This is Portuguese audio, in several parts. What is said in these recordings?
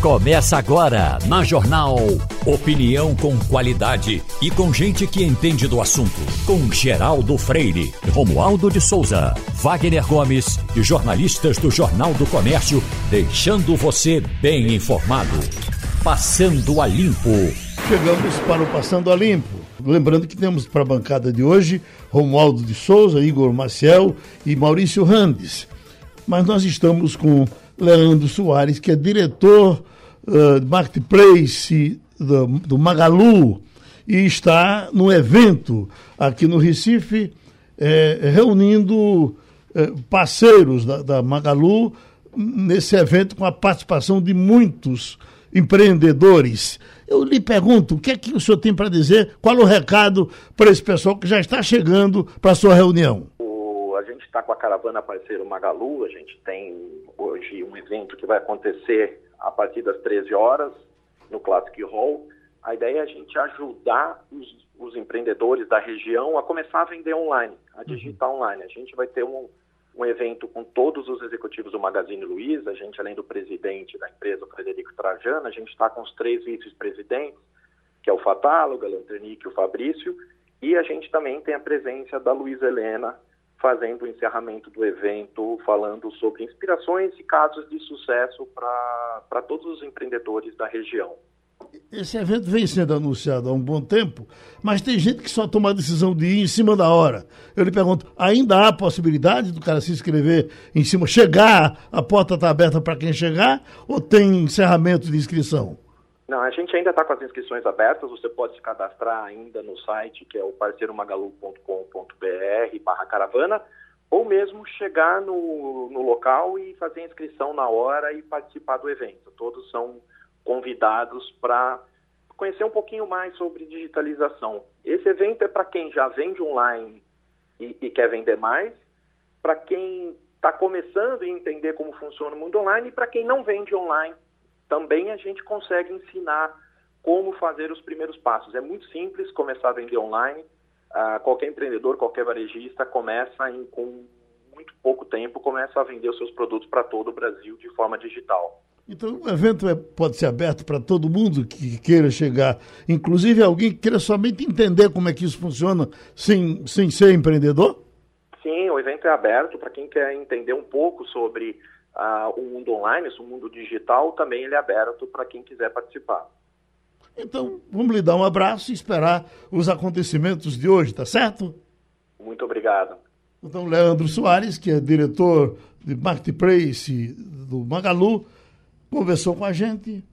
Começa agora na Jornal. Opinião com qualidade e com gente que entende do assunto. Com Geraldo Freire, Romualdo de Souza, Wagner Gomes e jornalistas do Jornal do Comércio, deixando você bem informado. Passando a Limpo. Chegamos para o Passando a Limpo. Lembrando que temos para a bancada de hoje Romualdo de Souza, Igor Maciel e Maurício Randes. Mas nós estamos com Leandro Soares, que é diretor de Marketplace do, do Magalu e está no evento aqui no Recife, eh, reunindo eh, parceiros da, da Magalu nesse evento com a participação de muitos empreendedores. Eu lhe pergunto, o que é que o senhor tem para dizer? Qual o recado para esse pessoal que já está chegando para a sua reunião? O, a gente está com a caravana parceiro Magalu, a gente tem hoje um evento que vai acontecer a partir das 13 horas no Classic Hall. A ideia é a gente ajudar os, os empreendedores da região a começar a vender online, a digital online. A gente vai ter um, um evento com todos os executivos do Magazine Luiza, a gente, além do presidente da empresa, o Frederico Trajano, a gente está com os três vice-presidentes, que é o Fatalo, o Galanternick e o Fabrício, e a gente também tem a presença da Luiza Helena, fazendo o encerramento do evento, falando sobre inspirações e casos de sucesso para todos os empreendedores da região. Esse evento vem sendo anunciado há um bom tempo, mas tem gente que só toma a decisão de ir em cima da hora. Eu lhe pergunto, ainda há possibilidade do cara se inscrever em cima, chegar, a porta está aberta para quem chegar, ou tem encerramento de inscrição? Não, a gente ainda está com as inscrições abertas, você pode se cadastrar ainda no site, que é o parceiromagalu.com.br barra caravana, ou mesmo chegar no, no local e fazer a inscrição na hora e participar do evento. Todos são convidados para conhecer um pouquinho mais sobre digitalização. Esse evento é para quem já vende online e, e quer vender mais, para quem está começando a entender como funciona o mundo online e para quem não vende online também a gente consegue ensinar como fazer os primeiros passos. É muito simples começar a vender online. Uh, qualquer empreendedor, qualquer varejista começa em, com muito pouco tempo, começa a vender os seus produtos para todo o Brasil de forma digital. Então, o evento é, pode ser aberto para todo mundo que queira chegar, inclusive alguém que queira somente entender como é que isso funciona sem, sem ser empreendedor? Sim, o evento é aberto para quem quer entender um pouco sobre o mundo online, o mundo digital, também ele é aberto para quem quiser participar. Então, vamos lhe dar um abraço e esperar os acontecimentos de hoje, tá certo? Muito obrigado. Então, Leandro Soares, que é diretor de Marketplace do Magalu, conversou com a gente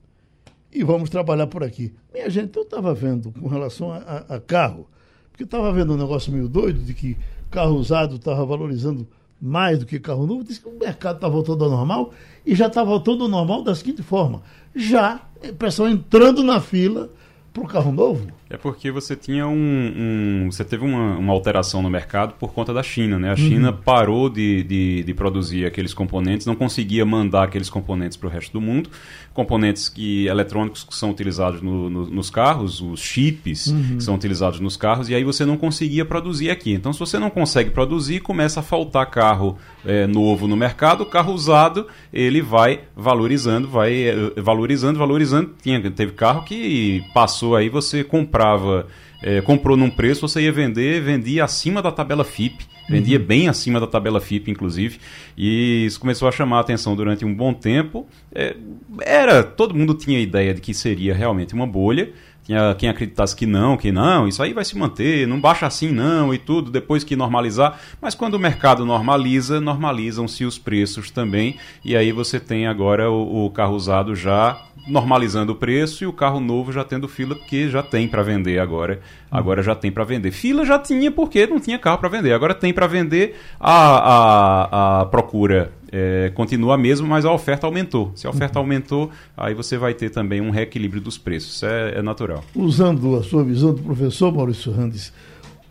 e vamos trabalhar por aqui. Minha gente, eu estava vendo com relação a, a carro, porque estava vendo um negócio meio doido de que carro usado estava valorizando mais do que carro novo, diz que o mercado está voltando ao normal e já está voltando ao normal da seguinte forma: já o pessoal entrando na fila para o carro novo. É porque você tinha um, um você teve uma, uma, alteração no mercado por conta da China, né? A China uhum. parou de, de, de, produzir aqueles componentes, não conseguia mandar aqueles componentes para o resto do mundo, componentes que eletrônicos que são utilizados no, no, nos carros, os chips uhum. que são utilizados nos carros, e aí você não conseguia produzir aqui. Então, se você não consegue produzir, começa a faltar carro é, novo no mercado, o carro usado ele vai valorizando, vai é, valorizando, valorizando. Tinha, teve carro que passou aí você comprar comprava, é, comprou num preço, você ia vender, vendia acima da tabela FIP, vendia uhum. bem acima da tabela FIP, inclusive, e isso começou a chamar a atenção durante um bom tempo. É, era, todo mundo tinha ideia de que seria realmente uma bolha, tinha quem acreditasse que não, que não, isso aí vai se manter, não baixa assim não e tudo, depois que normalizar. Mas quando o mercado normaliza, normalizam-se os preços também, e aí você tem agora o, o carro usado já normalizando o preço e o carro novo já tendo fila porque já tem para vender agora. Agora já tem para vender. Fila já tinha porque não tinha carro para vender. Agora tem para vender. A, a, a procura é, continua a mesma, mas a oferta aumentou. Se a oferta uhum. aumentou, aí você vai ter também um reequilíbrio dos preços. É, é natural. Usando a sua visão do professor Maurício Randes,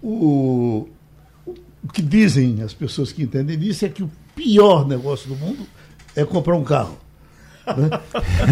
o, o que dizem as pessoas que entendem disso é que o pior negócio do mundo é comprar um carro. Né?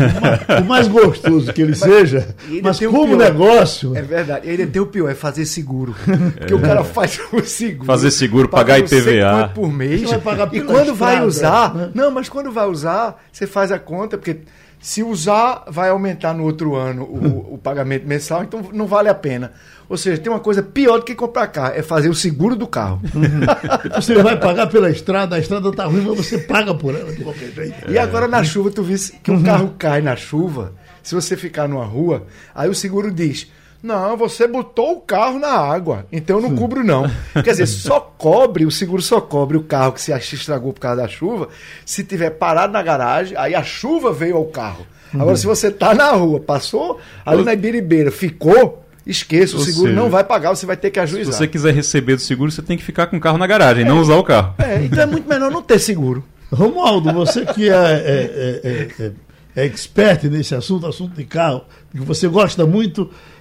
o mais gostoso que ele mas, seja, mas como negócio. É verdade. Ele tem o pior, é fazer seguro. Porque é. o cara faz o seguro. Fazer seguro, pagar IPVA. por mês. e quando estrada, vai usar. Né? Não, mas quando vai usar, você faz a conta, porque Se usar, vai aumentar no outro ano o, o pagamento mensal, então não vale a pena. Ou seja, tem uma coisa pior do que comprar carro, é fazer o seguro do carro. Você vai pagar pela estrada, a estrada tá ruim, mas você paga por ela de qualquer jeito. E agora na chuva, tu vê que um carro cai na chuva, se você ficar numa rua, aí o seguro diz: Não, você botou o carro na água, então eu não cubro, não. Quer dizer, só cobre, o seguro só cobre o carro que se estragou por causa da chuva, se tiver parado na garagem, aí a chuva veio ao carro. Agora, se você tá na rua, passou ali na Ibiribeira, ficou, esqueça, o seguro seja, não vai pagar, você vai ter que Se ajuizar. você quiser receber do seguro, você tem que ficar com o carro na garagem, não usar o carro. É, então é muito melhor não ter seguro. Romualdo, você que é, é, é, é, é- é expert nesse assunto, assunto de carro, que você gosta muito, ah, ah,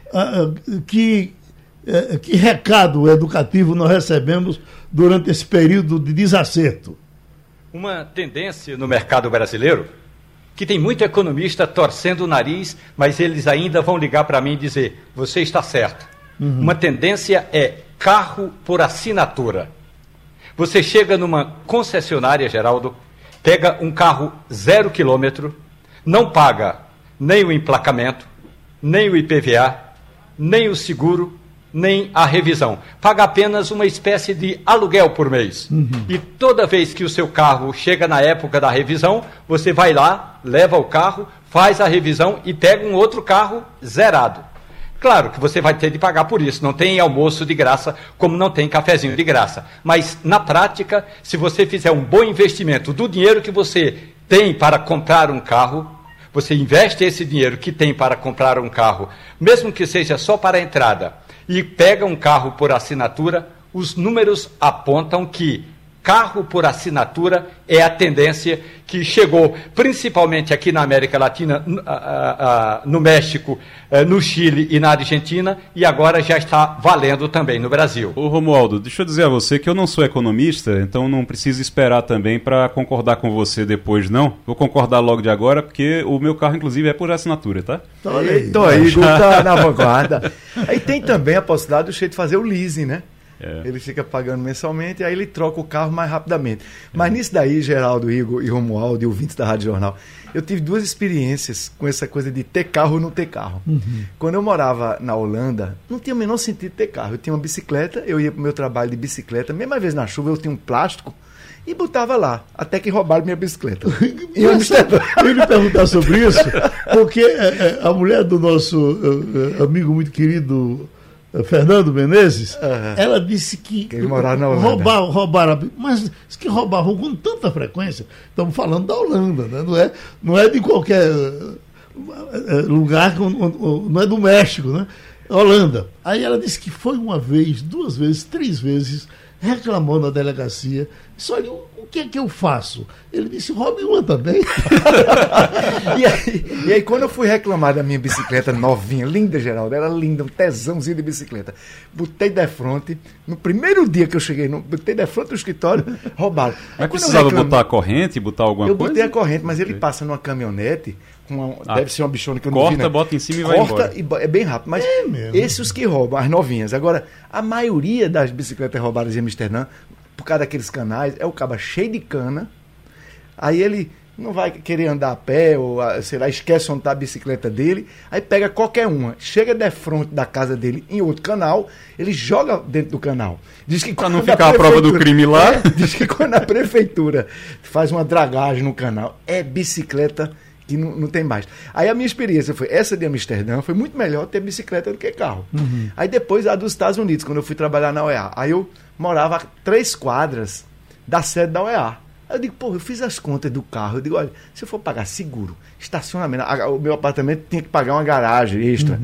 que, eh, que recado educativo nós recebemos durante esse período de desacerto? Uma tendência no mercado brasileiro que tem muito economista torcendo o nariz, mas eles ainda vão ligar para mim e dizer: você está certo. Uma tendência é carro por assinatura. Você chega numa concessionária, Geraldo, pega um carro zero quilômetro, não paga nem o emplacamento, nem o IPVA, nem o seguro, nem a revisão. Paga apenas uma espécie de aluguel por mês. E toda vez que o seu carro chega na época da revisão, você vai lá, leva o carro, faz a revisão e pega um outro carro zerado. Claro que você vai ter de pagar por isso. Não tem almoço de graça, como não tem cafezinho de graça. Mas, na prática, se você fizer um bom investimento do dinheiro que você tem para comprar um carro, você investe esse dinheiro que tem para comprar um carro, mesmo que seja só para a entrada, e pega um carro por assinatura, os números apontam que carro por assinatura é a tendência que chegou principalmente aqui na América Latina, no México, eh, no Chile e na Argentina, e agora já está valendo também no Brasil. Ô Romualdo, deixa eu dizer a você que eu não sou economista, então não preciso esperar também para concordar com você depois, não. Vou concordar logo de agora, porque o meu carro, inclusive, é por assinatura, tá? Então, aí. Então aí, Igor tá na vanguarda. Aí tem também a possibilidade do cheio de fazer o leasing, né? É. Ele fica pagando mensalmente e aí ele troca o carro mais rapidamente. Mas nisso daí, Geraldo, Igor e Romualdo e ouvintes da Rádio Jornal, eu tive duas experiências com essa coisa de ter carro ou não ter carro. Quando eu morava na Holanda, não tinha o menor sentido ter carro. Eu tinha uma bicicleta, eu ia pro meu trabalho de bicicleta, mesmo às vezes na chuva eu tinha um plástico e botava lá, até que roubaram minha bicicleta. Amsterdã. Eu ia lhe perguntar sobre isso, porque é, é, a mulher do nosso amigo muito querido Fernando Menezes, Aham. ela disse que, Que roubaram, bi- mas que roubavam com tanta frequência. Estamos falando da Holanda, né? não, é, não é de qualquer é, é, lugar, não é do México, né? Holanda. Aí ela disse que foi uma vez, duas vezes, três vezes, reclamou na delegacia. Disse, olha, o, o que é que eu faço? Ele disse, roube uma também. E aí, e aí, quando eu fui reclamar da minha bicicleta novinha, linda, Geraldo, era linda, um tesãozinho de bicicleta. Botei de frente, no primeiro dia que eu cheguei, no, botei de frente do escritório, roubaram. Mas eu precisava reclamei- botar a corrente, botar alguma Eu coisa? botei a corrente, mas ele passa numa caminhonete, com uma- Ah. deve ser uma bichona que eu não Corta, vi, né? bota em cima e vai Corta embora. e bo- é bem rápido. Mas mesmo? esses os que roubam, as novinhas. Agora, a maioria das bicicletas roubadas em Amsterdã, por causa daqueles canais, é o caba cheio de cana. Aí ele não vai querer andar a pé, ou ah, sei lá, esquece onde está a bicicleta dele. Aí pega qualquer uma, chega de frente da casa dele em outro canal, ele joga dentro do canal. Diz que Pra não ficar a prova do crime lá. É, diz que quando a prefeitura faz uma dragagem no canal, é bicicleta que não, não tem mais. Aí a minha experiência foi, essa de Amsterdã foi muito melhor ter bicicleta do que carro. Aí depois a dos Estados Unidos, quando eu fui trabalhar na UEA. Aí eu morava a três quadras da sede da UEA. Aí eu digo, pô, eu fiz as contas do carro. Eu digo, olha, se eu for pagar seguro, estacionamento, a- o meu apartamento tinha que pagar uma garagem extra.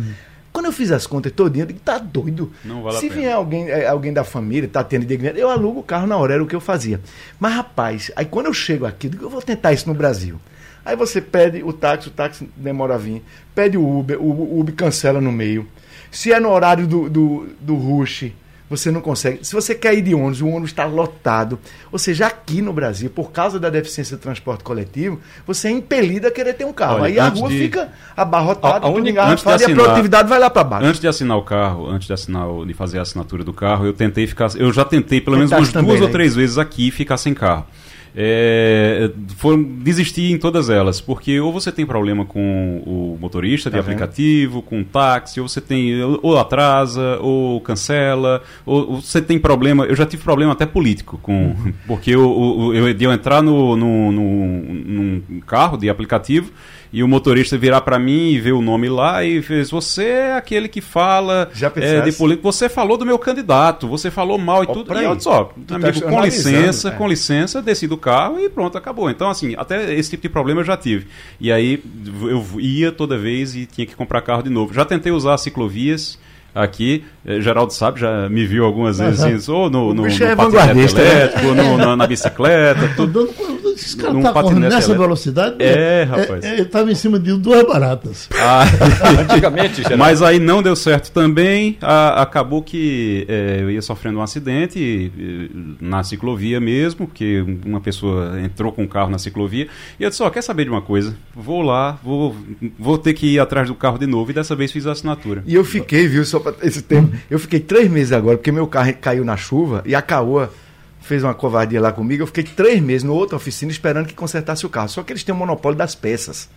Quando eu fiz as contas todinha, eu digo, tá doido. Não vale a Se pena. vier alguém, é, alguém da família, tá tendo dignidade, eu alugo o carro na hora, era o que eu fazia. Mas, rapaz, aí quando eu chego aqui, eu digo, eu vou tentar isso no Brasil. Aí você pede o táxi, o táxi demora a vir, pede o Uber, o o Uber cancela no meio. Se é no horário do, do, do rush, você não consegue. Se você quer ir de ônibus, o ônibus está lotado. Ou seja, aqui no Brasil, por causa da deficiência do transporte coletivo, você é impelido a querer ter um carro. Olha, Aí a rua de- fica abarrotada, A- a única- antes de e a assinar- produtividade vai lá para baixo. Antes de assinar o carro, antes de assinar, de fazer a assinatura do carro, eu tentei ficar. Eu já tentei pelo menos Tentaste umas duas também, ou né? três vezes aqui ficar sem carro. É, foram desistir em todas elas, porque ou você tem problema com o motorista de tá aplicativo, com o táxi, ou você tem ou atrasa, ou cancela, ou, ou, você tem problema. Eu já tive problema até político com, porque eu, eu, eu, eu entrar no, no, no, num carro de aplicativo e o motorista virar para mim e ver o nome lá e fez: Você é aquele que fala é, de política, você falou do meu candidato, você falou mal e oh, tudo. E olha só, tá amigo, com licença, é. com licença, desci do carro e pronto, acabou. Então, assim, até esse tipo de problema eu já tive. E aí eu ia toda vez e tinha que comprar carro de novo. Já tentei usar ciclovias aqui. Eh, Geraldo sabe, já me viu algumas vezes, uhum. ou no, no, no é patinete né? elétrico, no, na, na, bicicleta, tudo. Esse cara tá correndo nessa elétrico. velocidade. É, é rapaz. É, é, estava em cima de duas baratas. Ah, antigamente. Mas aí não deu certo também. A, acabou que é, eu ia sofrendo um acidente e, na ciclovia mesmo, que uma pessoa entrou com o carro na ciclovia. E eu disse: Ó, oh, quer saber de uma coisa? Vou lá, vou, vou ter que ir atrás do carro de novo. E dessa vez fiz a assinatura. E eu fiquei, viu, só para esse tempo. Eu fiquei três meses agora, porque meu carro caiu na chuva e a Caoa fez uma covardia lá comigo. Eu fiquei três meses no outra oficina esperando que consertasse o carro. Só que eles têm o um monopólio das peças.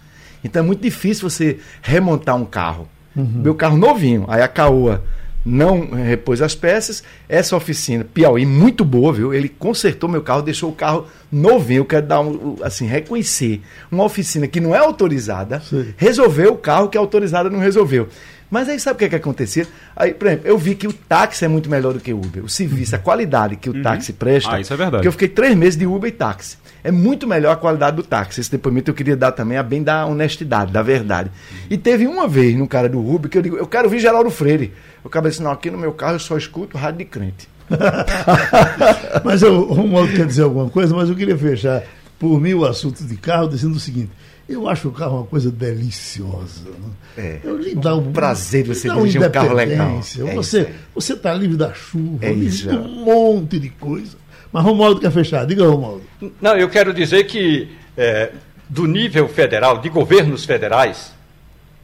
Então é muito difícil você remontar um carro. Uhum. Meu carro novinho. Aí a Caoa não repôs as peças. Essa oficina, Piauí, muito boa, viu? Ele consertou meu carro, deixou o carro novinho. Eu quero dar um, assim, reconhecer. Uma oficina que não é autorizada, Sim. resolveu o carro que a autorizada não resolveu. Mas aí sabe o que, é que acontecia? Aí, por exemplo, eu vi que o táxi é muito melhor do que o Uber. O serviço, a qualidade que o uhum. táxi presta. Ah, isso é verdade. Porque eu fiquei três meses de Uber e táxi. É muito melhor a qualidade do táxi. Esse depoimento eu queria dar também a bem da honestidade, da verdade. E teve uma vez no cara do Uber que eu digo, eu quero vir Geraldo Freire. Eu acabei disse, não, aqui no meu carro eu só escuto rádio de crente. mas o Romualdo quer dizer alguma coisa, mas eu queria fechar por mim o assunto de carro dizendo o seguinte. Eu acho o carro uma coisa deliciosa. Né? É. Eu lhe dá um prazer você dirigir um carro legal. É você você está livre da chuva, é livre de um monte de coisa. Mas Romualdo quer fechar. Diga, Romualdo. Não, eu quero dizer que é, do nível federal, de governos federais,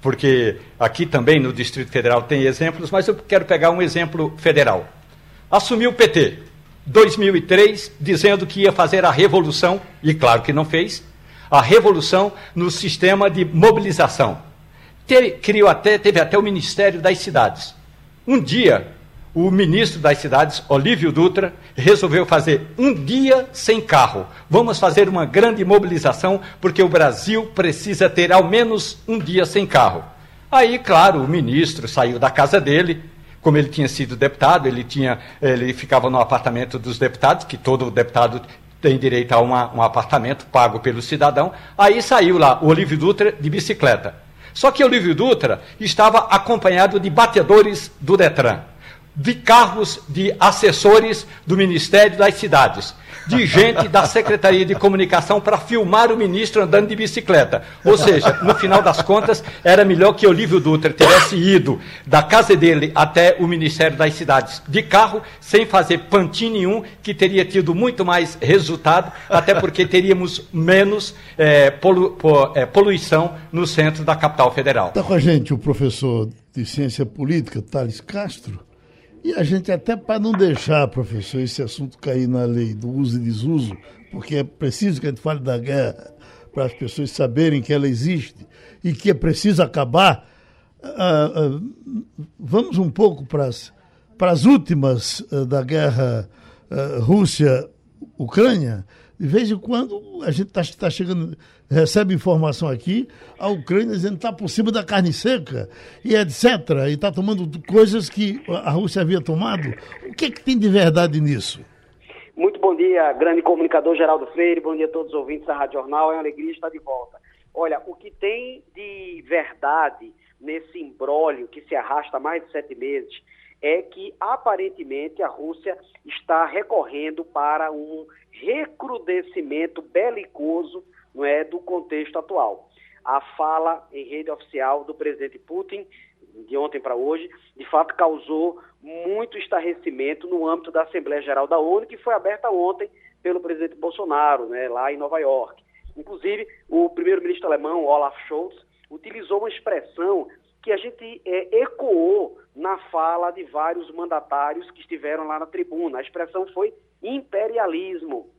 porque aqui também no Distrito Federal tem exemplos, mas eu quero pegar um exemplo federal. Assumiu o PT, 2003, dizendo que ia fazer a revolução, e claro que não fez, a revolução no sistema de mobilização. Teve, criou até, teve até o Ministério das Cidades. Um dia, o ministro das Cidades, Olívio Dutra, resolveu fazer um dia sem carro. Vamos fazer uma grande mobilização, porque o Brasil precisa ter ao menos um dia sem carro. Aí, claro, o ministro saiu da casa dele, como ele tinha sido deputado, ele, tinha, ele ficava no apartamento dos deputados, que todo deputado tem direito a uma, um apartamento pago pelo cidadão. Aí saiu lá o Olívio Dutra de bicicleta. Só que o Olívio Dutra estava acompanhado de batedores do Detran, de carros de assessores do Ministério das Cidades de gente da Secretaria de Comunicação para filmar o ministro andando de bicicleta. Ou seja, no final das contas, era melhor que Olívio Dutra tivesse ido da casa dele até o Ministério das Cidades de carro, sem fazer pantin nenhum, que teria tido muito mais resultado, até porque teríamos menos é, polu é, poluição no centro da capital federal. Está com a gente o professor de Ciência Política, Thales Castro. E a gente, até para não deixar, professor, esse assunto cair na lei do uso e desuso, porque é preciso que a gente fale da guerra para as pessoas saberem que ela existe e que é preciso acabar, uh, uh, vamos um pouco para as, para as últimas uh, da guerra Rússia-Ucrânia. De vez em quando a gente está tá chegando recebe informação aqui, a Ucrânia dizendo que está por cima da carne seca e etc. E está tomando coisas que a Rússia havia tomado. O que, é que tem de verdade nisso? Muito bom dia, grande comunicador Geraldo Freire, bom dia a todos os ouvintes da Rádio Jornal, é uma alegria estar de volta. Olha, o que tem de verdade nesse imbróglio que se arrasta há mais de sete meses é que aparentemente a Rússia está recorrendo para um recrudescimento belicoso não é, do contexto atual. A fala em rede oficial do presidente Putin, de ontem para hoje, de fato causou muito estarrecimento no âmbito da Assembleia Geral da ONU, que foi aberta ontem pelo presidente Bolsonaro, né, lá em Nova York. Inclusive, o primeiro-ministro alemão, Olaf Scholz, utilizou uma expressão que a gente é, ecoou na fala de vários mandatários que estiveram lá na tribuna. A expressão foi imperialismo.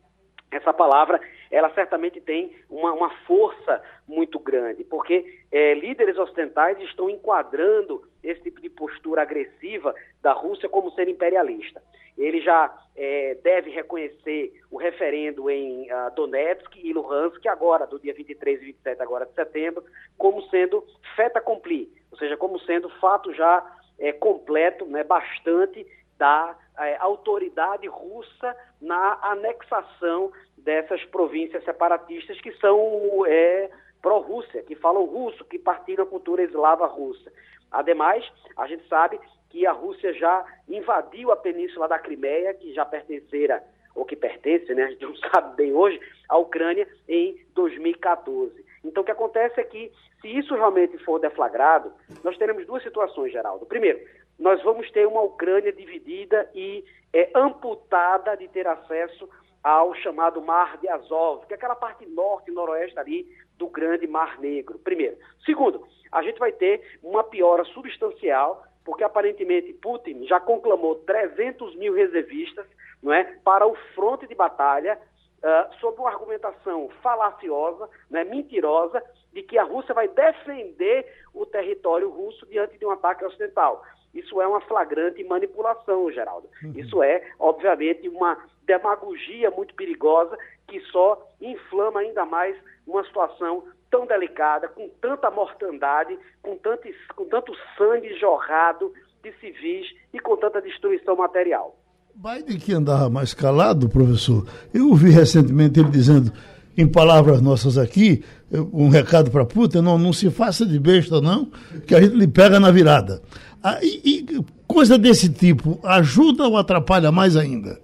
Essa palavra ela certamente tem uma, uma força muito grande, porque é, líderes ocidentais estão enquadrando esse tipo de postura agressiva da Rússia como ser imperialista. Ele já é, deve reconhecer o referendo em uh, Donetsk e Luhansk, agora, do dia 23 e 27 agora de setembro, como sendo fait accompli, ou seja, como sendo fato já é, completo, né, bastante da é, autoridade russa na anexação dessas províncias separatistas que são é, pró-Rússia, que falam russo, que partilham a cultura eslava russa. Ademais, a gente sabe que a Rússia já invadiu a península da Crimeia, que já pertencera, ou que pertence, né, a gente não sabe bem hoje, à Ucrânia em 2014. Então, o que acontece é que, se isso realmente for deflagrado, nós teremos duas situações, Geraldo. Primeiro, nós vamos ter uma Ucrânia dividida e é, amputada de ter acesso ao chamado Mar de Azov, que é aquela parte norte e noroeste ali do grande Mar Negro. Primeiro. Segundo, a gente vai ter uma piora substancial, porque aparentemente Putin já conclamou 300 mil reservistas não é, para o fronte de batalha, uh, sob uma argumentação falaciosa, né, mentirosa, de que a Rússia vai defender o território russo diante de um ataque ocidental. Isso é uma flagrante manipulação, Geraldo. Uhum. Isso é, obviamente, uma demagogia muito perigosa que só inflama ainda mais uma situação tão delicada, com tanta mortandade, com tanto, com tanto sangue jorrado de civis e com tanta destruição material. Biden que andava mais calado, professor, eu ouvi recentemente ele dizendo, em palavras nossas aqui, um recado para Putin, não, não se faça de besta não, que a gente lhe pega na virada. Ah, e, e coisa desse tipo ajuda ou atrapalha mais ainda?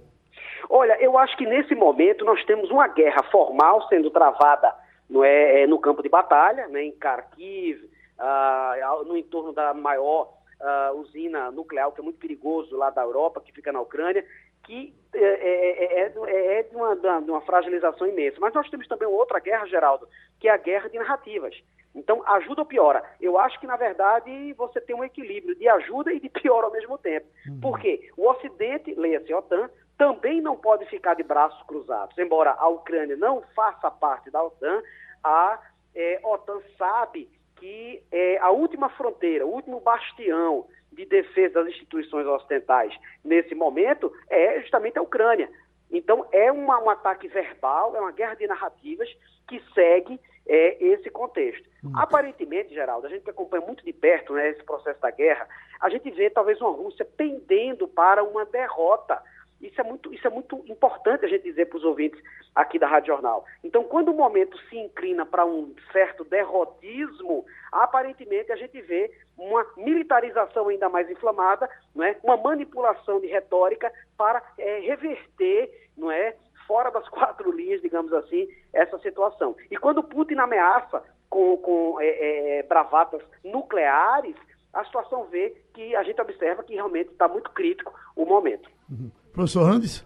Olha, eu acho que nesse momento nós temos uma guerra formal sendo travada no, é, é no campo de batalha, né, em Kharkiv, ah, no entorno da maior ah, usina nuclear, que é muito perigoso lá da Europa, que fica na Ucrânia, que é, é, é, é de, uma, de uma fragilização imensa. Mas nós temos também outra guerra, Geraldo, que é a guerra de narrativas. Então, ajuda ou piora? Eu acho que, na verdade, você tem um equilíbrio de ajuda e de piora ao mesmo tempo. Uhum. Por quê? O Ocidente, leia-se OTAN, também não pode ficar de braços cruzados. Embora a Ucrânia não faça parte da OTAN, a é, OTAN sabe que é, a última fronteira, o último bastião de defesa das instituições ocidentais nesse momento é justamente a Ucrânia. Então, é uma, um ataque verbal, é uma guerra de narrativas que segue é, esse contexto. Hum. Aparentemente, Geraldo, a gente que acompanha muito de perto né, esse processo da guerra, a gente vê talvez uma Rússia pendendo para uma derrota. Isso é muito, isso é muito importante a gente dizer para os ouvintes aqui da Rádio Jornal. Então, quando o momento se inclina para um certo derrotismo, aparentemente a gente vê uma militarização ainda mais inflamada, não é? uma manipulação de retórica para é, reverter não é? fora das quatro linhas, digamos assim, essa situação. E quando Putin ameaça com, com é, é, bravatas nucleares, a situação vê que a gente observa que realmente está muito crítico o momento. Uhum. Professor Randes?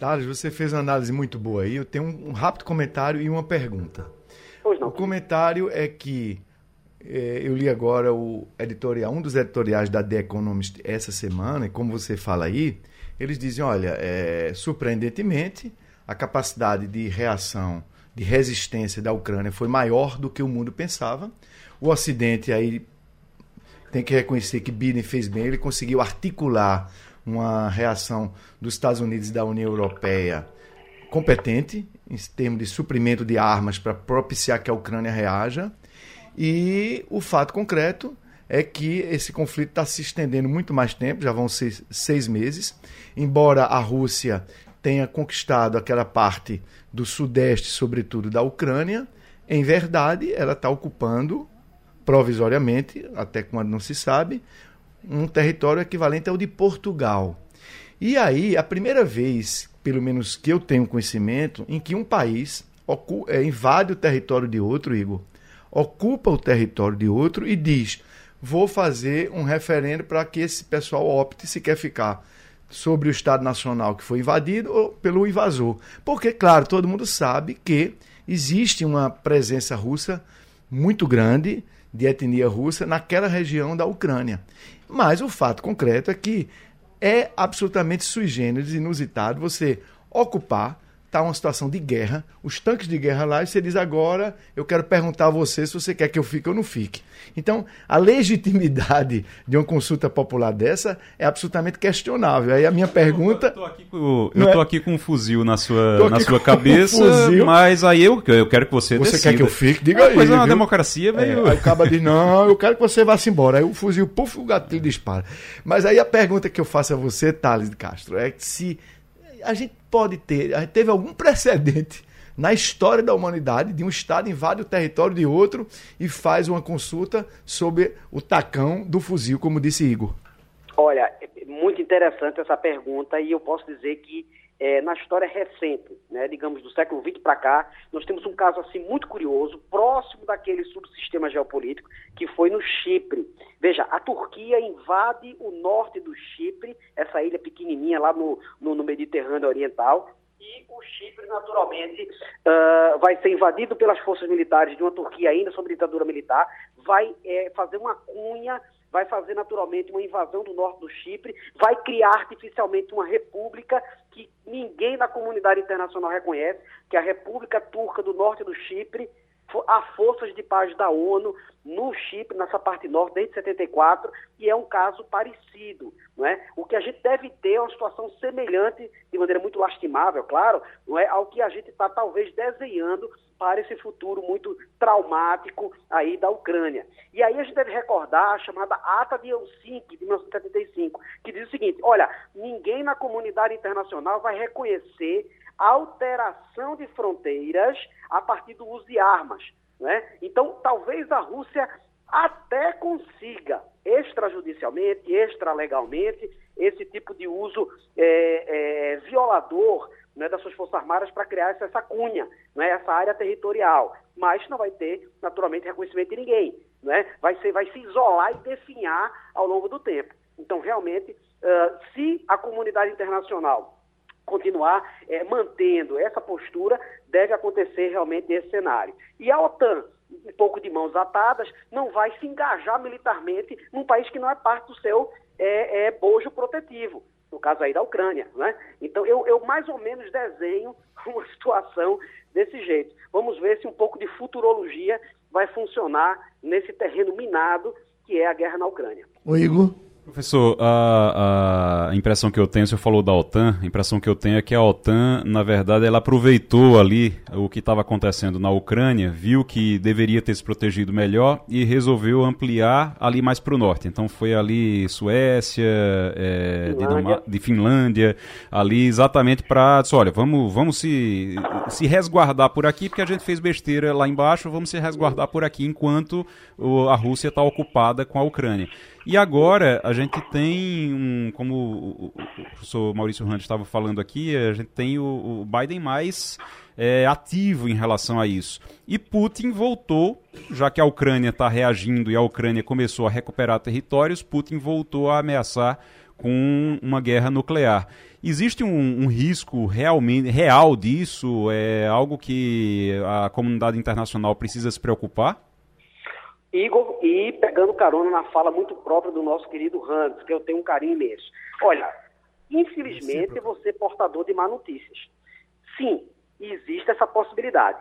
Thales, você fez uma análise muito boa aí. Eu tenho um, um rápido comentário e uma pergunta. Pois não. O comentário é que é, eu li agora o editorial, um dos editoriais da The Economist essa semana, e como você fala aí, eles dizem, olha, é, surpreendentemente, a capacidade de reação, de resistência da Ucrânia foi maior do que o mundo pensava. O Ocidente aí tem que reconhecer que Biden fez bem, ele conseguiu articular uma reação dos Estados Unidos e da União Europeia competente em termos de suprimento de armas para propiciar que a Ucrânia reaja. E o fato concreto é que esse conflito está se estendendo muito mais tempo, já vão ser seis meses. Embora a Rússia tenha conquistado aquela parte do sudeste, sobretudo da Ucrânia, em verdade ela está ocupando provisoriamente, até quando não se sabe, um território equivalente ao de Portugal. E aí, a primeira vez, pelo menos que eu tenho conhecimento, em que um país é, invade o território de outro, Igor, ocupa o território de outro e diz: vou fazer um referendo para que esse pessoal opte se quer ficar sobre o Estado Nacional que foi invadido ou pelo invasor. Porque, claro, todo mundo sabe que existe uma presença russa muito grande, de etnia russa, naquela região da Ucrânia. Mas o fato concreto é que é absolutamente sui generis, inusitado, você ocupar está uma situação de guerra, os tanques de guerra lá, e você diz agora, eu quero perguntar a você se você quer que eu fique ou não fique. Então, a legitimidade de uma consulta popular dessa é absolutamente questionável. Aí a minha pergunta. Eu estou aqui, com, eu tô é? aqui com um fuzil na sua, na sua cabeça, um mas aí eu, eu quero que você Você decida. quer que eu fique? Diga é aí. Coisa é uma democracia, velho. É, aí acaba de não, eu quero que você vá-se embora. Aí o fuzil, puf, o gatilho dispara. Mas aí a pergunta que eu faço a você, Thales de Castro, é se a gente pode ter, a gente teve algum precedente na história da humanidade de um Estado invade o território de outro e faz uma consulta sobre o tacão do fuzil, como disse Igor? Olha, é muito interessante essa pergunta e eu posso dizer que é, na história recente, né, digamos do século XX para cá, nós temos um caso assim muito curioso, próximo daquele subsistema geopolítico que foi no Chipre. Veja, a Turquia invade o norte do Chipre, essa ilha pequenininha lá no, no, no Mediterrâneo Oriental, e o Chipre, naturalmente, uh, vai ser invadido pelas forças militares de uma Turquia ainda sob ditadura militar, vai é, fazer uma cunha vai fazer naturalmente uma invasão do norte do Chipre, vai criar artificialmente uma república que ninguém na comunidade internacional reconhece, que é a República Turca do Norte do Chipre, há forças de paz da ONU no Chipre, nessa parte norte, desde 74, e é um caso parecido. Não é? O que a gente deve ter é uma situação semelhante, de maneira muito lastimável, claro, não é? ao que a gente está talvez desenhando para esse futuro muito traumático aí da Ucrânia. E aí a gente deve recordar a chamada Ata de Helsinki, de 1975, que diz o seguinte, olha, ninguém na comunidade internacional vai reconhecer alteração de fronteiras a partir do uso de armas. Né? Então, talvez a Rússia até consiga extrajudicialmente, extralegalmente, esse tipo de uso é, é, violador né, das suas forças armadas para criar essa, essa cunha, né, essa área territorial. Mas não vai ter, naturalmente, reconhecimento de ninguém. Né? Vai, ser, vai se isolar e definhar ao longo do tempo. Então, realmente, uh, se a comunidade internacional continuar é, mantendo essa postura, deve acontecer realmente esse cenário. E a OTAN, um pouco de mãos atadas, não vai se engajar militarmente num país que não é parte do seu é, bojo protetivo, no caso aí da Ucrânia. Né? Então, eu, eu mais ou menos desenho uma situação desse jeito. Vamos ver se um pouco de futurologia vai funcionar nesse terreno minado que é a guerra na Ucrânia. O Igor? Professor, a, a, impressão que eu tenho, o senhor falou da OTAN, a impressão que eu tenho é que a OTAN, na verdade, ela aproveitou ali o que estava acontecendo na Ucrânia, viu que deveria ter se protegido melhor e resolveu ampliar ali mais para o norte. Então foi ali Suécia, é, Finlândia. de Finlândia, ali exatamente para, olha, vamos, vamos se, se resguardar por aqui, porque a gente fez besteira lá embaixo, vamos se resguardar por aqui enquanto a Rússia está ocupada com a Ucrânia. E agora a gente tem um, como o, professor Maurício Hunt estava falando aqui, a gente tem o, o Biden mais é, ativo em relação a isso. E Putin voltou, já que a Ucrânia está reagindo e a Ucrânia começou a recuperar territórios, Putin voltou a ameaçar com uma guerra nuclear. Existe um, um, risco realmente real disso? É algo que a comunidade internacional precisa se preocupar? Igor, e pegando carona na fala muito própria do nosso querido Hans, que eu tenho um carinho imenso. Olha, infelizmente eu vou ser portador de má notícias. Sim, existe essa possibilidade.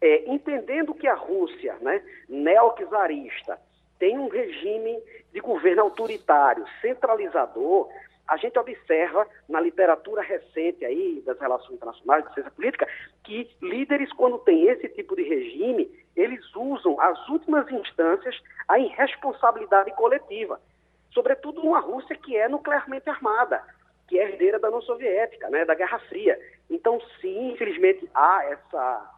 É, entendendo que a Rússia, né, neoczarista, tem um regime de governo autoritário, centralizador, a gente observa na literatura recente aí das relações internacionais, de ciência política, que líderes, quando têm esse tipo de regime, eles usam as últimas instâncias a irresponsabilidade coletiva, sobretudo numa Rússia que é nuclearmente armada, que é herdeira da União Soviética, né, da Guerra Fria. Então, sim, infelizmente há essa,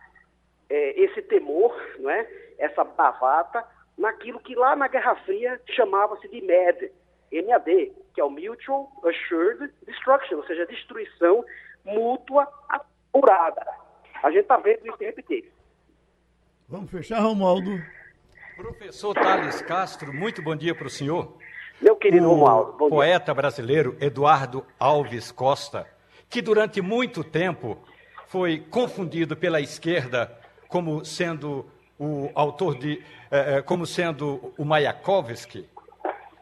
é, esse temor, não é, essa bravata, naquilo que lá na Guerra Fria chamava-se de MED, MAD, que é o Mutual Assured Destruction, ou seja, destruição mútua apurada. A gente está vendo isso repetir. Vamos fechar, Romualdo. Professor Thales Castro, muito bom dia para o senhor. Meu querido o Romualdo, bom poeta dia. brasileiro Eduardo Alves Costa, que durante muito tempo foi confundido pela esquerda como sendo o autor de, eh, eh como sendo o Mayakovsky.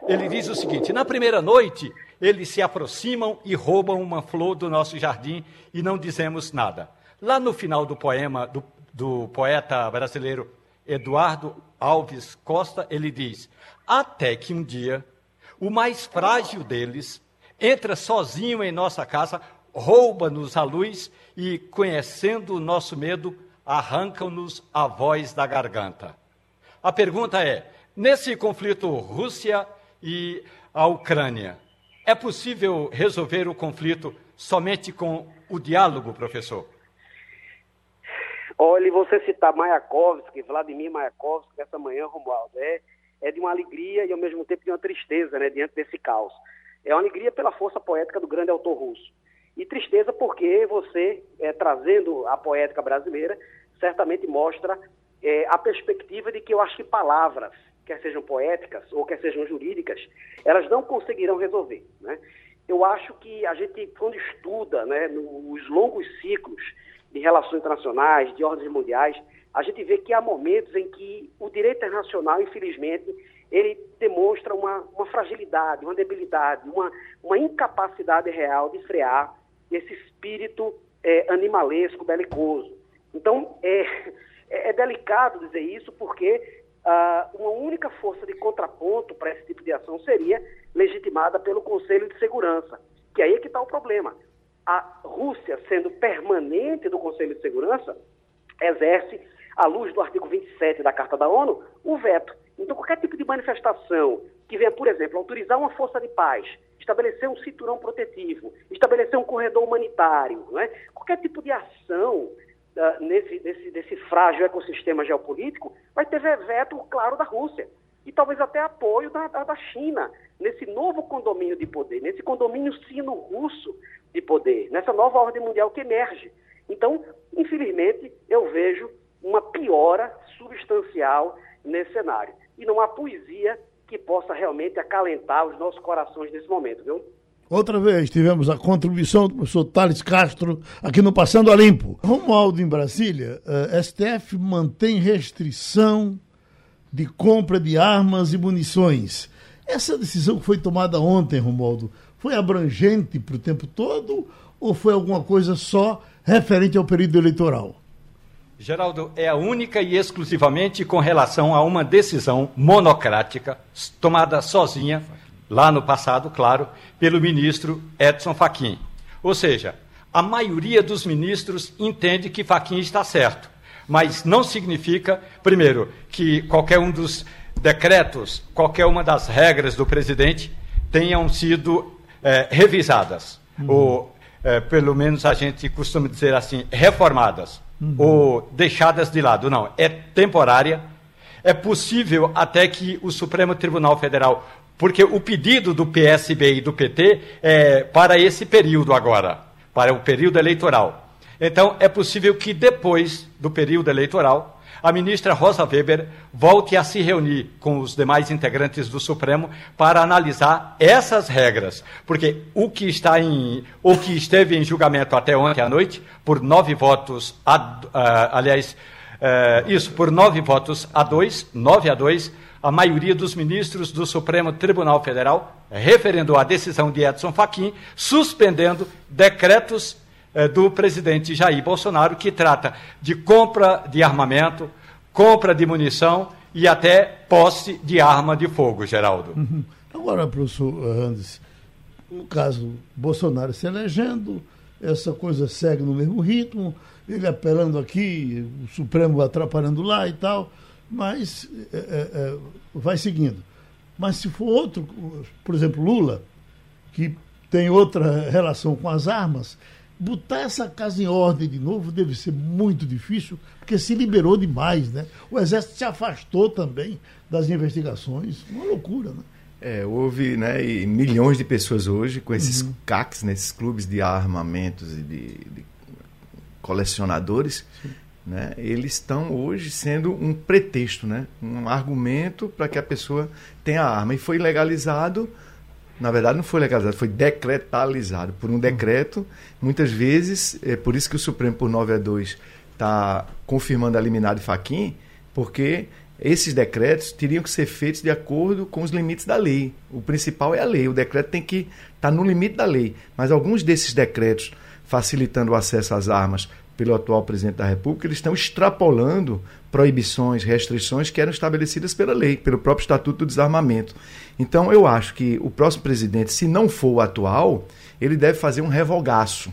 Ele diz o seguinte: na primeira noite, eles se aproximam e roubam uma flor do nosso jardim e não dizemos nada. Lá no final do poema do, do poeta brasileiro Eduardo Alves Costa, ele diz: Até que um dia o mais frágil deles entra sozinho em nossa casa, rouba-nos a luz e, conhecendo o nosso medo, arrancam-nos a voz da garganta. A pergunta é: nesse conflito Rússia e a Ucrânia, é possível resolver o conflito somente com o diálogo, professor? Olha, você citar Mayakovsky, Vladimir Mayakovsky, essa manhã, Romualdo, é, é de uma alegria e ao mesmo tempo de uma tristeza, né, diante desse caos. É uma alegria pela força poética do grande autor russo. E tristeza porque você, é, trazendo a poética brasileira, certamente mostra é, a perspectiva de que eu acho que palavras, quer sejam poéticas ou quer sejam jurídicas, elas não conseguirão resolver. Né? Eu acho que a gente, quando estuda né, nos longos ciclos de relações internacionais, de ordens mundiais, a gente vê que há momentos em que o direito internacional, infelizmente, ele demonstra uma, uma fragilidade, uma debilidade, uma, uma incapacidade real de frear esse espírito é, animalesco, belicoso. Então, é, é, é delicado dizer isso porque ah, uma única força de contraponto para esse tipo de ação seria legitimada pelo Conselho de Segurança, que aí é que está o problema. A Rússia, sendo permanente do Conselho de Segurança, exerce, à luz do artigo 27 da Carta da ONU, o veto. Então, qualquer tipo de manifestação que venha, por exemplo, autorizar uma força de paz, estabelecer um cinturão protetivo, estabelecer um corredor humanitário, é? qualquer tipo de ação nesse, nesse, nesse frágil ecossistema geopolítico, vai ter veto, claro, da Rússia. E talvez até apoio da, da, da China, nesse novo condomínio de poder, nesse condomínio sino-russo de poder, nessa nova ordem mundial que emerge. Então, infelizmente, eu vejo uma piora substancial nesse cenário e não há poesia que possa realmente acalentar os nossos corações nesse momento, viu? Outra vez tivemos a contribuição do professor Thales Castro aqui no Passando a Limpo. Romualdo, em Brasília, a eh, STF mantém restrição de compra de armas e munições. Essa decisão que foi tomada ontem, Romualdo, foi abrangente para o tempo todo ou foi alguma coisa só referente ao período eleitoral? Geraldo, é a única e exclusivamente com relação a uma decisão monocrática, tomada sozinha, lá no passado, claro, pelo ministro Edson Fachin. Ou seja, a maioria dos ministros entende que Fachin está certo, mas não significa, primeiro, que qualquer um dos decretos, qualquer uma das regras do presidente tenham sido é, revisadas, uhum. ou é, pelo menos a gente costuma dizer assim, reformadas uhum. ou deixadas de lado. Não, é temporária. É possível até que o Supremo Tribunal Federal, porque o pedido do PSB e do PT é para esse período agora, para o período eleitoral. Então, é possível que depois do período eleitoral, a ministra Rosa Weber volte a se reunir com os demais integrantes do Supremo para analisar essas regras, porque o que está em, o que esteve em julgamento até ontem à noite, por nove votos, a, uh, aliás, uh, isso por nove votos a dois, nove a dois, a maioria dos ministros do Supremo Tribunal Federal referendou a decisão de Edson Fachin, suspendendo decretos é, do presidente Jair Bolsonaro, que trata de compra de armamento, compra de munição e até posse de arma de fogo, Geraldo. Uhum. Agora, professor Randes, no caso Bolsonaro se elegendo, essa coisa segue no mesmo ritmo, ele apelando aqui, o Supremo atrapalhando lá e tal, mas é, é, é vai seguindo. Mas se for outro, por exemplo, Lula, que tem outra relação com as armas, botar essa casa em ordem de novo deve ser muito difícil, porque se liberou demais, né? O Exército se afastou também das investigações. Uma loucura, né? É, houve né, milhões de pessoas hoje com esses uhum. CACs, né, esses clubes de armamentos e de, de colecionadores, né, eles estão hoje sendo um pretexto, né, um argumento para que a pessoa tenha arma. E foi legalizado na verdade não foi legalizado, foi decretalizado por um decreto. Muitas vezes, é por isso que o Supremo, por 9 a 2, está confirmando a liminar de Faquim, porque esses decretos teriam que ser feitos de acordo com os limites da lei. O principal é a lei, o decreto tem que estar tá no limite da lei. Mas alguns desses decretos facilitando o acesso às armas pelo atual presidente da República, eles estão extrapolando proibições, restrições que eram estabelecidas pela lei, pelo próprio Estatuto do Desarmamento. Então, eu acho que o próximo presidente, se não for o atual, ele deve fazer um revogaço.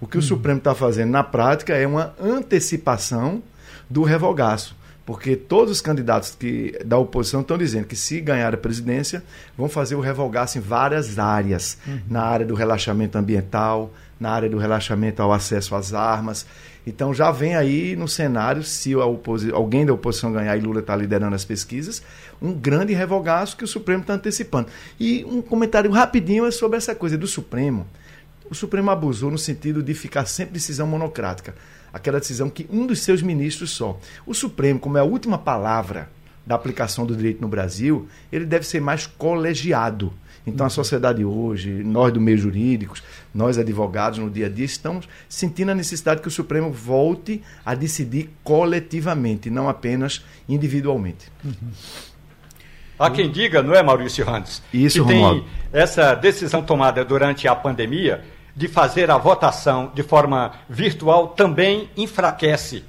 O que o Supremo está fazendo na prática é uma antecipação do revogaço porque todos os candidatos que da oposição estão dizendo que se ganhar a presidência vão fazer o revogaço em várias áreas, uhum. na área do relaxamento ambiental, na área do relaxamento ao acesso às armas. Então já vem aí no cenário, se alguém da oposição ganhar e Lula está liderando as pesquisas, um grande revogaço que o Supremo está antecipando. E um comentário rapidinho é sobre essa coisa do Supremo. O Supremo abusou no sentido de ficar sempre decisão monocrática aquela decisão que um dos seus ministros só. O Supremo, como é a última palavra da aplicação do direito no Brasil, ele deve ser mais colegiado. Então, a sociedade hoje, nós do meio jurídicos, nós advogados no dia a dia, estamos sentindo a necessidade que o Supremo volte a decidir coletivamente, não apenas individualmente. Uhum. Há quem diga, não é, Maurício Randes? Isso, que tem essa decisão tomada durante a pandemia de fazer a votação de forma virtual também enfraquece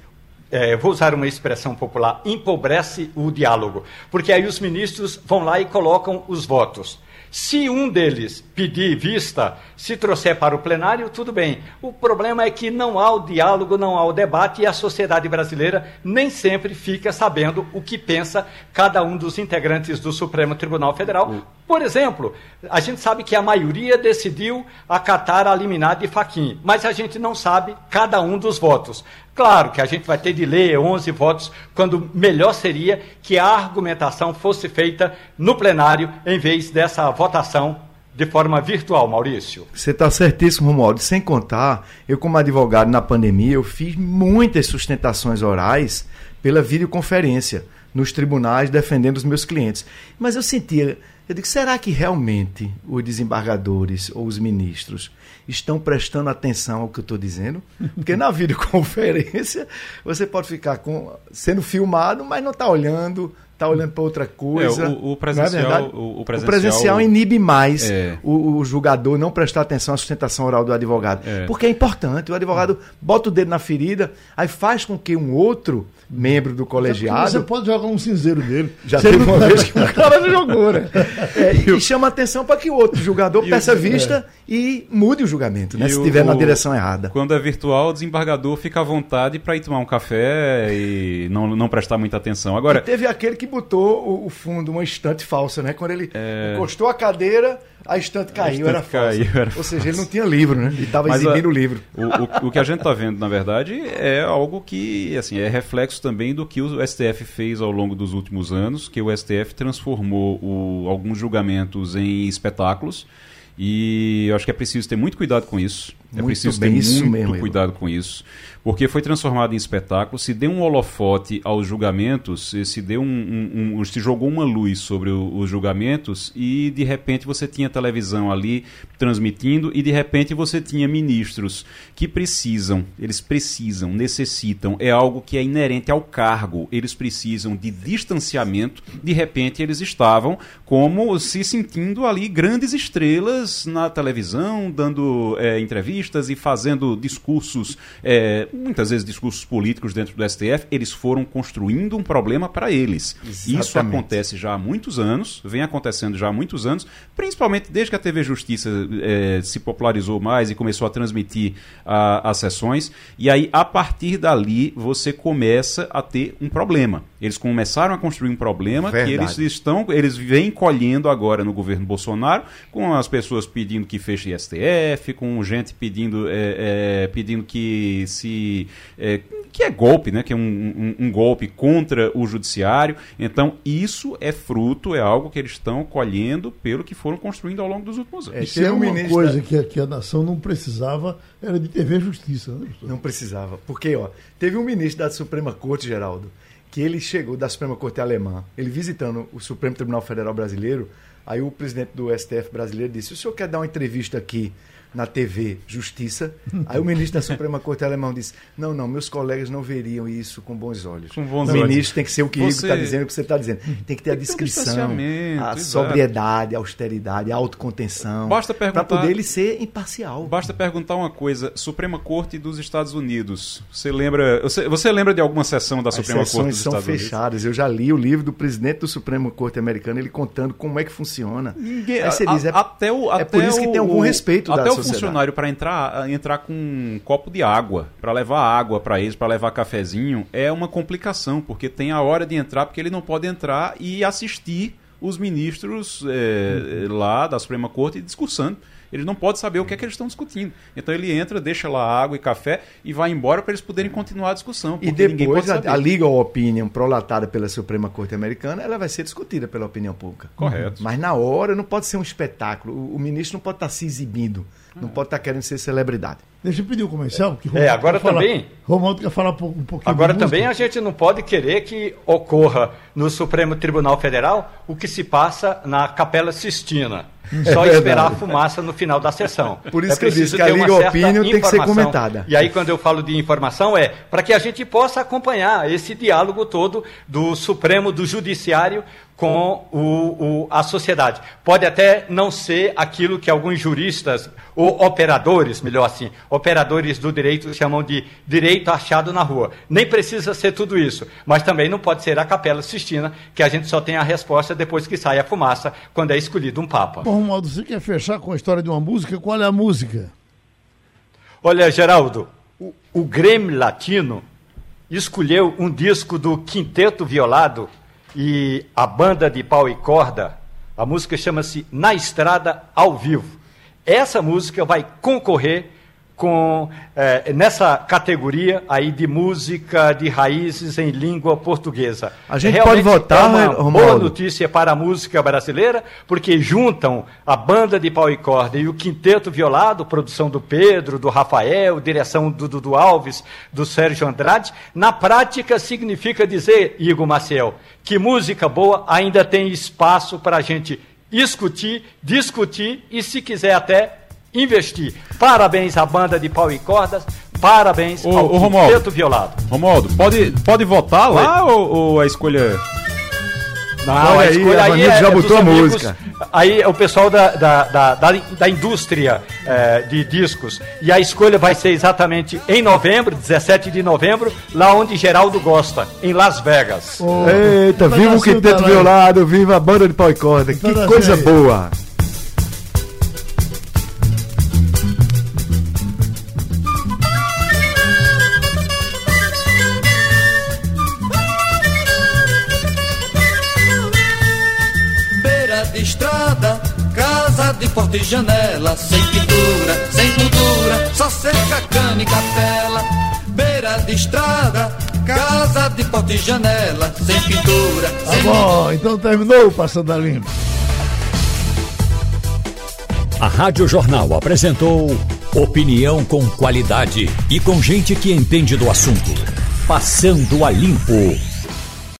é, vou usar uma expressão popular, empobrece o diálogo. Porque aí os ministros vão lá e colocam os votos. Se um deles pedir vista, se trouxer para o plenário, tudo bem. O problema é que não há o diálogo, não há o debate e a sociedade brasileira nem sempre fica sabendo o que pensa cada um dos integrantes do Supremo Tribunal Federal. Por exemplo, a gente sabe que a maioria decidiu acatar a liminar de Faquim, mas a gente não sabe cada um dos votos. Claro que a gente vai ter de ler 11 votos, quando melhor seria que a argumentação fosse feita no plenário, em vez dessa votação de forma virtual, Maurício. Você está certíssimo, Romualdo. Sem contar, eu como advogado na pandemia, eu fiz muitas sustentações orais pela videoconferência nos tribunais defendendo os meus clientes. Mas eu sentia, eu digo, será que realmente os desembargadores ou os ministros estão prestando atenção ao que eu estou dizendo, porque na videoconferência você pode ficar com, sendo filmado, mas não está olhando, está olhando para outra coisa. É, o, o, presencial, é o, o, presencial, o, presencial, inibe mais é. o, julgador não prestar atenção à sustentação oral do advogado. É. Porque é importante. O advogado bota o dedo na ferida, aí faz com que um outro membro do colegiado. Você pode jogar um cinzeiro dele. Já teve uma vez que o cara não jogou, né? É, e, chama atenção para que o outro julgador peça vista é. e mude o julgamento, né? E se estiver na direção errada. Quando é virtual, o desembargador fica à vontade para ir tomar um café e não, não prestar muita atenção. Agora. E teve aquele que botou o, fundo, uma estante falsa, né? Quando ele é... encostou a cadeira a estante caiu, a estante era caiu, era Ou seja, ele não tinha livro, né? Ele estava exibindo o livro. O, o, o, que a gente está vendo, na verdade, é algo que assim, é reflexo também do que o STF fez ao longo dos últimos anos, que o STF transformou o, alguns julgamentos em espetáculos. E eu acho que é preciso ter muito cuidado com isso. É muito preciso bem, ter muito mesmo, cuidado com isso porque foi transformado em espetáculo, se deu um holofote aos julgamentos, se deu um, um, um se jogou uma luz sobre o, os julgamentos e de repente você tinha televisão ali transmitindo e de repente você tinha ministros que precisam, eles precisam, necessitam, é algo que é inerente ao cargo, eles precisam de distanciamento, de repente eles estavam como se sentindo ali grandes estrelas na televisão, dando é, entrevistas e fazendo discursos é, muitas vezes discursos políticos dentro do STF, eles foram construindo um problema para eles. Exatamente. Isso acontece já há muitos anos, vem acontecendo já há muitos anos, principalmente desde que a TV Justiça eh, se popularizou mais e começou a transmitir a, as sessões. E aí, a partir dali, você começa a ter um problema. Eles começaram a construir um problema Verdade. que eles estão, eles vêm colhendo agora no governo Bolsonaro, com as pessoas pedindo que feche STF, com gente pedindo, é, é, pedindo que se é, que é golpe, né? que é um, um, um, golpe contra o judiciário. Então, isso é fruto, é algo que eles estão colhendo pelo que foram construindo ao longo dos últimos anos. É, isso é uma ministro... coisa que, que a nação não precisava, era de TV Justiça. Né, não precisava. Porque, ó, teve um ministro da Suprema Corte, Geraldo, que ele chegou da Suprema Corte Alemã, ele visitando o Supremo Tribunal Federal Brasileiro, Aí o presidente do STF brasileiro disse: o senhor quer dar uma entrevista aqui na TV Justiça. Aí o ministro da Suprema Corte Alemão disse: Não, não, meus colegas não veriam isso com bons olhos. Com bons o olhos. ministro tem que ser o que você... está dizendo, o que você está dizendo. Tem que ter a discrição, um a sobriedade, a austeridade, a autocontenção. Basta perguntar. Para poder ele ser imparcial. Basta perguntar uma coisa: Suprema Corte dos Estados Unidos. Você lembra, você, você lembra de alguma sessão da As Suprema Corte dos Estados Unidos? são fechadas. Eu já li o livro do presidente do Supremo Corte americano, ele contando como é que funciona. Ninguém, Aí você diz, é, até o, até é por isso que tem algum respeito até da o funcionário para entrar, entrar com um copo de água, para levar água para eles, para levar cafezinho, é uma complicação, porque tem a hora de entrar, porque ele não pode entrar e assistir os ministros é, lá da Suprema Corte discursando. Ele não pode saber o que é que eles estão discutindo. Então ele entra, deixa lá água e café e vai embora para eles poderem continuar a discussão. E depois a, a legal opinion prolatada pela Suprema Corte Americana, ela vai ser discutida pela opinião pública. Correto. Mas na hora não pode ser um espetáculo. O, o ministro não pode estar se exibindo. Não pode estar querendo ser celebridade. Deixa eu pedir um comercial. Que é, agora também. Falar, Romualdo quer falar um pouquinho. Agora também a gente não pode querer que ocorra no Supremo Tribunal Federal o que se passa na Capela Sistina. É Só verdade. esperar a fumaça no final da sessão. Por isso é que eu disse que a Liga Opinion tem que ser comentada. E aí, quando eu falo de informação, é para que a gente possa acompanhar esse diálogo todo do Supremo, do Judiciário, com o, o, a sociedade. Pode até não ser aquilo que alguns juristas, ou operadores, melhor assim, operadores do direito chamam de direito achado na rua. Nem precisa ser tudo isso, mas também não pode ser a Capela Sistina, que a gente só tem a resposta depois que sai a fumaça, quando é escolhido um Papa. Bom, Romualdo, você quer fechar com a história de uma música? Qual é a música? Olha, Geraldo, o, o Grêmio Latino escolheu um disco do Quinteto Violado e a banda de pau e corda, a música chama-se Na Estrada ao Vivo. Essa música vai concorrer com é, nessa categoria aí de música de raízes em língua portuguesa. A gente Realmente pode votar, é uma Romualdo. boa notícia para a música brasileira, porque juntam a banda de pau e corda e o quinteto violado, produção do Pedro, do Rafael, direção do Dudu Alves, do Sérgio Andrade. Na prática significa dizer, Igor Maciel, que música boa ainda tem espaço para a gente discutir, discutir e, se quiser até investir. Parabéns à banda de pau e cordas, parabéns ô, ao Quinteto Violado. Romualdo, pode, pode votar lá ou, ou a escolha... Não, Olha a escolha aí, aí é, já é botou a música. Aí é o pessoal da, da, da, da, da indústria é, de discos. E a escolha vai ser exatamente em novembro, 17 de novembro, lá onde Geraldo gosta, em Las Vegas. Oh, Eita, viva o quinteto violado, viva a banda de pau e corda. Que coisa boa! Porta e janela, sem pintura, sem moldura, só cerca, cana e capela. Beira de estrada, casa de porta e janela, sem pintura. Tá sem bom, então terminou o Passando a Limpo. A Rádio Jornal apresentou opinião com qualidade e com gente que entende do assunto. Passando a Limpo.